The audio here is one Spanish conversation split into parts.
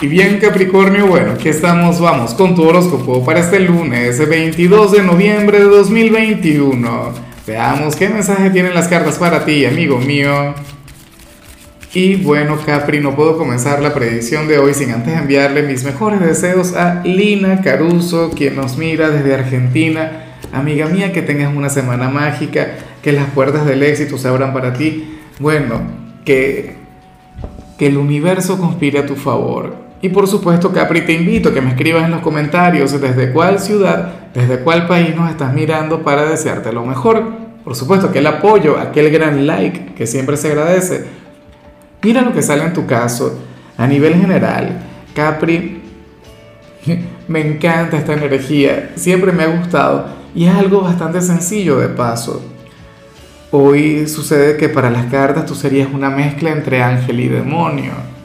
Y bien Capricornio, bueno, aquí estamos, vamos con tu horóscopo para este lunes 22 de noviembre de 2021. Veamos qué mensaje tienen las cartas para ti, amigo mío. Y bueno, Capri, no puedo comenzar la predicción de hoy sin antes enviarle mis mejores deseos a Lina Caruso, quien nos mira desde Argentina. Amiga mía, que tengas una semana mágica, que las puertas del éxito se abran para ti. Bueno, que, que el universo conspire a tu favor y por supuesto, Capri, te invito a que me escribas en los comentarios desde cuál ciudad, desde cuál país nos estás mirando para desearte lo mejor. Por supuesto, aquel apoyo, aquel gran like que siempre se agradece. Mira lo que sale en tu caso a nivel general. Capri, me encanta esta energía, siempre me ha gustado y es algo bastante sencillo de paso. Hoy sucede que para las cartas tú serías una mezcla entre ángel y demonio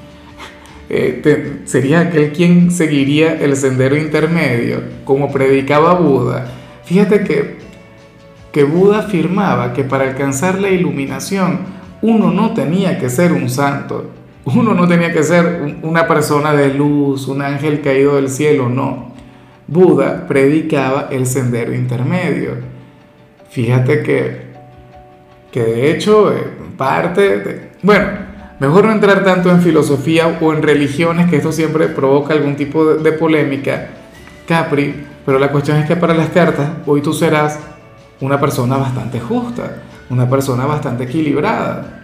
eh, sería aquel quien seguiría el sendero intermedio, como predicaba Buda. Fíjate que, que Buda afirmaba que para alcanzar la iluminación uno no tenía que ser un santo, uno no tenía que ser una persona de luz, un ángel caído del cielo, no. Buda predicaba el sendero intermedio. Fíjate que, que de hecho, parte de, bueno, Mejor no entrar tanto en filosofía o en religiones, que esto siempre provoca algún tipo de, polémica, Capri, pero la cuestión es que para las cartas hoy tú serás una persona bastante justa, una persona bastante equilibrada.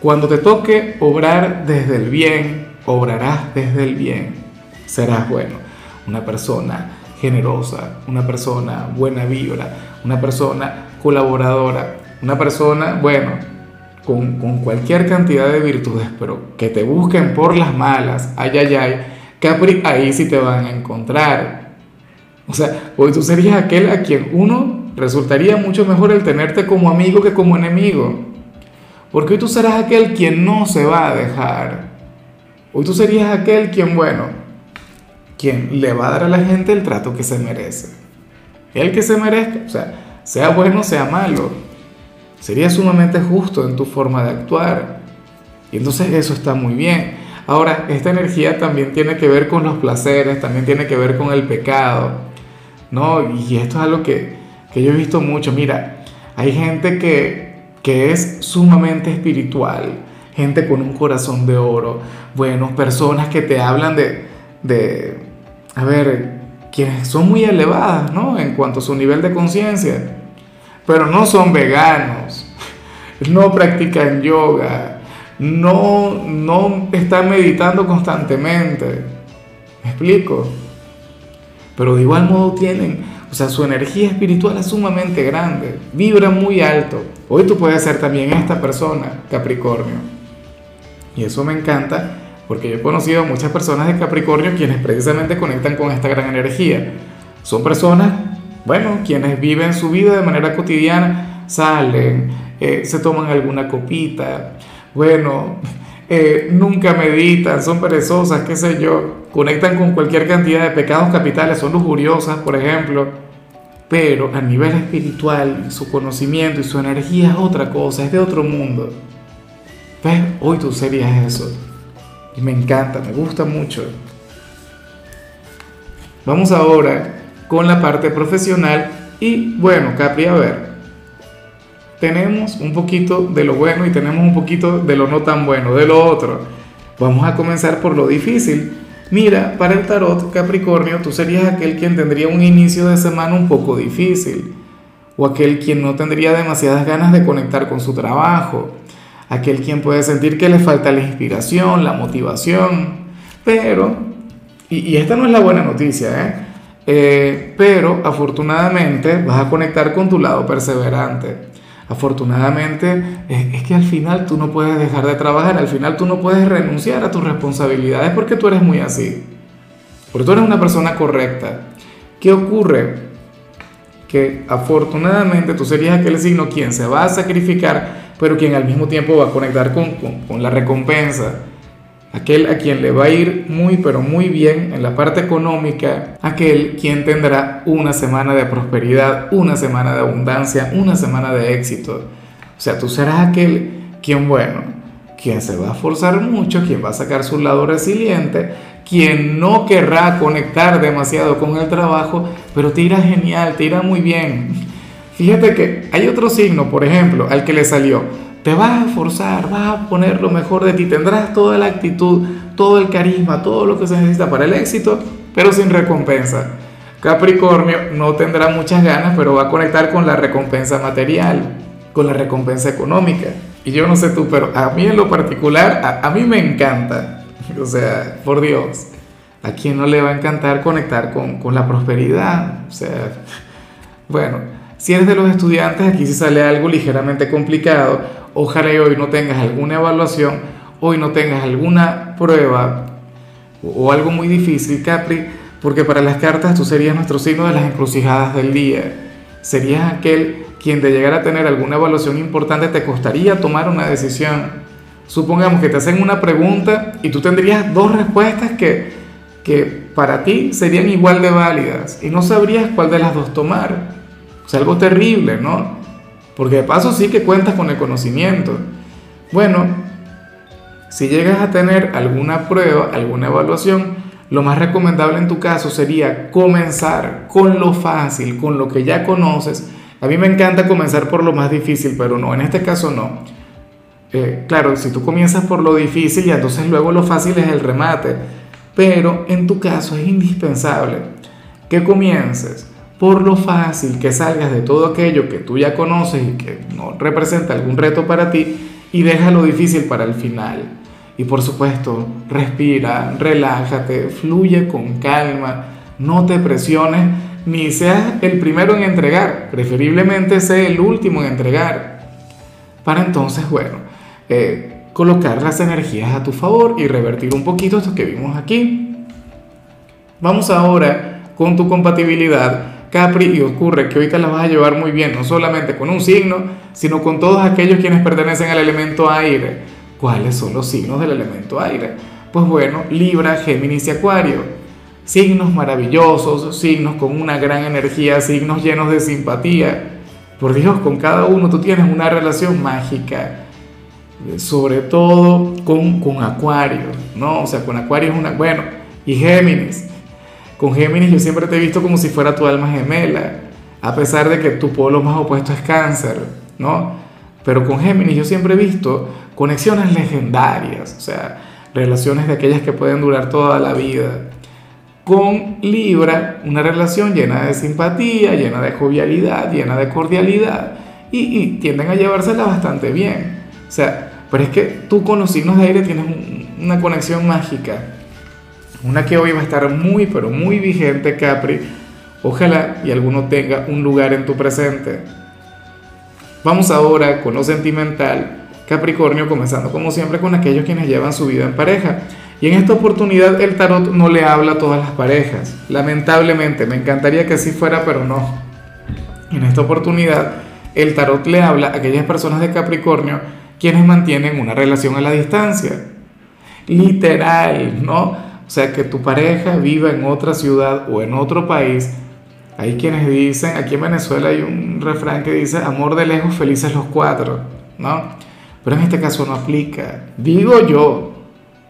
Cuando te toque obrar desde el bien, obrarás desde el bien. Serás bueno, una persona generosa, una persona buena vibra, una persona colaboradora, una persona, bueno, con, cualquier cantidad de virtudes, pero que te busquen por las malas, ay, ay, ay, Capri, ahí sí te van a encontrar. O sea, hoy tú serías aquel a quien uno resultaría mucho mejor el tenerte como amigo que como enemigo. Porque hoy tú serás aquel quien no se va a dejar. Hoy tú serías aquel quien, bueno, quien le va a dar a la gente el trato que se merece. El que se merezca, o sea, sea bueno, sea malo. Sería sumamente justo en tu forma de actuar. Y entonces eso está muy bien. Ahora, esta energía también tiene que ver con los placeres, también tiene que ver con el pecado. ¿no? Y esto es algo que, que yo he visto mucho. Mira, hay gente que, que es sumamente espiritual, gente con un corazón de oro, bueno, personas que te hablan de, de a ver, quienes son muy elevadas, ¿no? En cuanto a su nivel de conciencia pero no son veganos, no practican yoga, no, no están meditando constantemente. ¿Me explico? Pero de igual modo tienen, o sea, su energía espiritual es sumamente grande, vibra muy alto. Hoy tú puedes ser también esta persona, Capricornio. Y eso me encanta porque yo he conocido a muchas personas de Capricornio quienes precisamente conectan con esta gran energía. Son personas bueno, quienes viven su vida de manera cotidiana salen, eh, se toman alguna copita, bueno, eh, nunca meditan, son perezosas, qué sé yo, conectan con cualquier cantidad de pecados capitales, son lujuriosas, por ejemplo, pero a nivel espiritual, su conocimiento y su energía es otra cosa, es de otro mundo. ¿Ves? Hoy tú serías eso. Y me encanta, me gusta mucho. Vamos ahora con la parte profesional. Y bueno, Capri, a ver, tenemos un poquito de lo bueno y tenemos un poquito de lo no tan bueno, de lo otro. Vamos a comenzar por lo difícil. Mira, para el tarot Capricornio, tú serías aquel quien tendría un inicio de semana un poco difícil, o aquel quien no tendría demasiadas ganas de conectar con su trabajo, aquel quien puede sentir que le falta la inspiración, la motivación, pero, y, esta no es la buena noticia, ¿eh? Eh, pero afortunadamente vas a conectar con tu lado perseverante. Afortunadamente es, que al final tú no puedes dejar de trabajar, al final tú no puedes renunciar a tus responsabilidades porque tú eres muy así. Porque tú eres una persona correcta. ¿Qué ocurre? Que afortunadamente tú serías aquel signo quien se va a sacrificar, pero quien al mismo tiempo va a conectar con, con, con la recompensa aquel a quien le va a ir muy pero muy bien en la parte económica, aquel quien tendrá una semana de prosperidad, una semana de abundancia, una semana de éxito. O sea, tú serás aquel quien, bueno, quien se va a esforzar mucho, quien va a sacar su lado resiliente, quien no querrá conectar demasiado con el trabajo, pero te irá genial, te irá muy bien. Fíjate que hay otro signo, por ejemplo, al que le salió, te vas a esforzar, vas a poner lo mejor de ti, tendrás toda la actitud, todo el carisma, todo lo que se necesita para el éxito, pero sin recompensa. Capricornio no tendrá muchas ganas, pero va a conectar con la recompensa material, con la recompensa económica. Y yo no sé tú, pero a mí en lo particular, a, mí me encanta. O sea, por Dios, ¿a quién no le va a encantar conectar con, con la prosperidad? O sea, bueno, si eres de los estudiantes, aquí sí sale algo ligeramente complicado. Ojalá hoy no tengas alguna evaluación, hoy no tengas alguna prueba o algo muy difícil, Capri, porque para las cartas tú serías nuestro signo de las encrucijadas del día. Serías aquel quien de llegar a tener alguna evaluación importante te costaría tomar una decisión. Supongamos que te hacen una pregunta y tú tendrías dos respuestas que, que para ti serían igual de válidas y no sabrías cuál de las dos tomar. Sea, algo terrible, ¿no? Porque de paso sí que cuentas con el conocimiento. Bueno, si llegas a tener alguna prueba, alguna evaluación, lo más recomendable en tu caso sería comenzar con lo fácil, con lo que ya conoces, a mí me encanta comenzar por lo más difícil, pero no, en este caso no. Eh, claro, si tú comienzas por lo difícil y entonces luego lo fácil es el remate, pero en tu caso es indispensable que comiences por lo fácil, que salgas de todo aquello que tú ya conoces y que no representa algún reto para ti y deja lo difícil para el final. Y por supuesto, respira, relájate, fluye con calma, no te presiones ni seas el primero en entregar, preferiblemente sea el último en entregar, para entonces, bueno, eh, colocar las energías a tu favor y revertir un poquito esto que vimos aquí. Vamos ahora con tu compatibilidad Capri y ocurre que hoy te la vas a llevar muy bien, no solamente con un signo, sino con todos aquellos quienes pertenecen al elemento aire. ¿Cuáles son los signos del elemento aire? Pues bueno, Libra, Géminis y Acuario signos maravillosos, signos con una gran energía, signos llenos de simpatía. Por Dios, con cada uno tú tienes una relación mágica, sobre todo con, con Acuario, ¿no? O sea, con Acuario es una... Bueno, y Géminis. Con Géminis yo siempre te he visto como si fuera tu alma gemela, a pesar de que tu polo más opuesto es cáncer, ¿no? Pero con Géminis yo siempre he visto conexiones legendarias, o sea, relaciones de aquellas que pueden durar toda la vida con Libra una relación llena de simpatía, llena de jovialidad, llena de cordialidad y, tienden a llevársela bastante bien. O sea, pero es que tú con los signos de aire tienes una conexión mágica, una que hoy va a estar muy, pero muy vigente, Capri. Ojalá y alguno tenga un lugar en tu presente. Vamos ahora con lo sentimental, Capricornio, comenzando como siempre con aquellos quienes llevan su vida en pareja. Y en esta oportunidad el tarot no le habla a todas las parejas. Lamentablemente, me encantaría que así fuera, pero no. En esta oportunidad el tarot le habla a aquellas personas de Capricornio quienes mantienen una relación a la distancia. Literal, ¿no? O sea, que tu pareja viva en otra ciudad o en otro país. Hay quienes dicen, aquí en Venezuela hay un refrán que dice, amor de lejos, felices los cuatro, ¿no? Pero en este caso no aplica. Digo yo,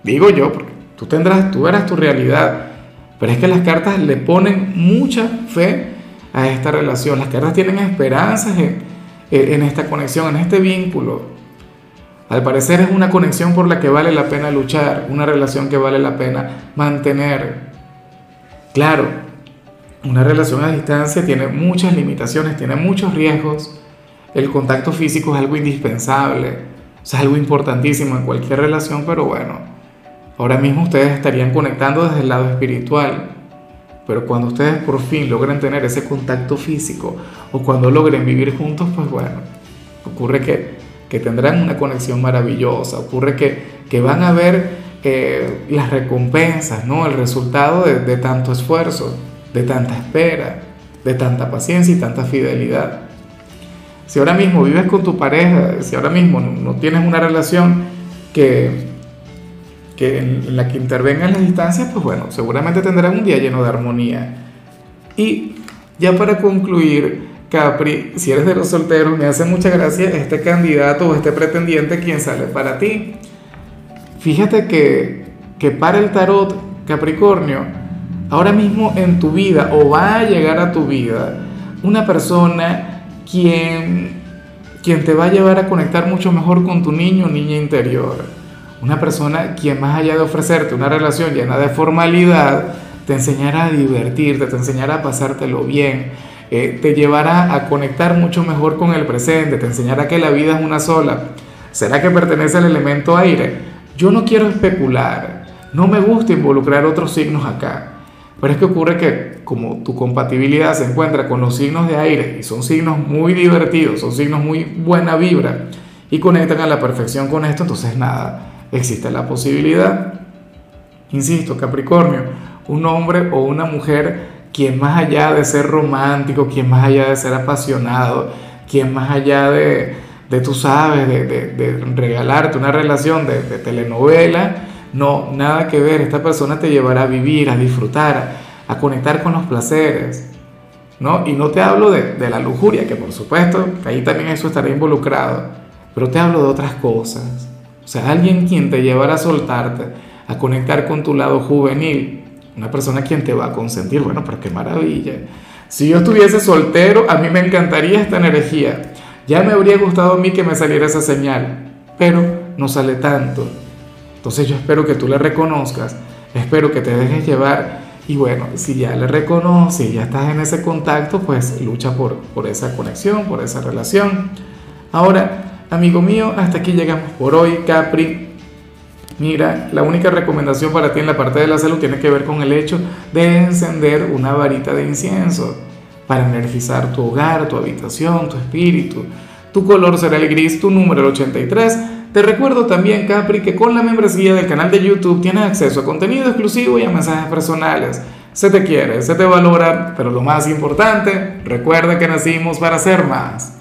Digo yo, porque tú tendrás, tú verás tu realidad. Pero es que las cartas le ponen mucha fe a esta relación. Las cartas tienen esperanzas en, en esta conexión, en este vínculo. Al parecer es una conexión por la que vale la pena luchar, una relación que vale la pena mantener. Claro, una relación a distancia tiene muchas limitaciones, tiene muchos riesgos. El contacto físico es algo indispensable, es algo importantísimo en cualquier relación, pero bueno, Ahora mismo ustedes estarían conectando desde el lado espiritual, pero cuando ustedes por fin logren tener ese contacto físico o cuando logren vivir juntos, pues bueno, ocurre que, que tendrán una conexión maravillosa, ocurre que, que van a ver eh, las recompensas, ¿no? el resultado de, tanto esfuerzo, de tanta espera, de tanta paciencia y tanta fidelidad. Si ahora mismo vives con tu pareja, si ahora mismo no tienes una relación que, que en la que intervengan las distancias, pues bueno, seguramente tendrán un día lleno de armonía. Y ya para concluir, Capri, si eres de los solteros, me hace mucha gracia este candidato o este pretendiente quien sale para ti. fíjate que, que para el tarot Capricornio, ahora mismo en tu vida o va a llegar a tu vida una persona quien, quien te va a llevar a conectar mucho mejor con tu niño o niña interior. Una persona quien más allá de ofrecerte una relación llena de formalidad, te enseñará a divertirte, te enseñará a pasártelo bien, eh, te llevará a conectar mucho mejor con el presente, te enseñará que la vida es una sola. ¿Será que pertenece al elemento aire? Yo no quiero especular, no me gusta involucrar otros signos acá, pero es que ocurre que como tu compatibilidad se encuentra con los signos de aire y son signos muy divertidos, son signos muy buena vibra y conectan a la perfección con esto, entonces nada, existe la posibilidad. Insisto, Capricornio, un hombre o una mujer quien más allá de ser romántico, quien más allá de ser apasionado, quien más allá de, de tú sabes, de, de, regalarte una relación de, telenovela, no, nada que ver, esta persona te llevará a vivir, a disfrutar, a conectar con los placeres, ¿no? Y no te hablo de, la lujuria, que por supuesto, que ahí también eso estará involucrado, pero te hablo de otras cosas. O sea, alguien quien te llevará a soltarte, a conectar con tu lado juvenil, una persona quien te va a consentir, bueno, pero qué maravilla. Si yo estuviese soltero, a mí me encantaría esta energía. Ya me habría gustado a mí que me saliera esa señal, pero no sale tanto. Entonces yo espero que tú le reconozcas, espero que te dejes llevar y bueno, si ya le reconoces, ya estás en ese contacto, pues lucha por, por esa conexión, por esa relación. Ahora, amigo mío, hasta aquí llegamos por hoy, Capri. Mira, la única recomendación para ti en la parte de la salud tiene que ver con el hecho de encender una varita de incienso para energizar tu hogar, tu habitación, tu espíritu. Tu color será el gris, tu número el 83. Te recuerdo también, Capri, que con la membresía del canal de YouTube tienes acceso a contenido exclusivo y a mensajes personales. Se te quiere, se te valora, pero lo más importante, recuerda que nacimos para ser más.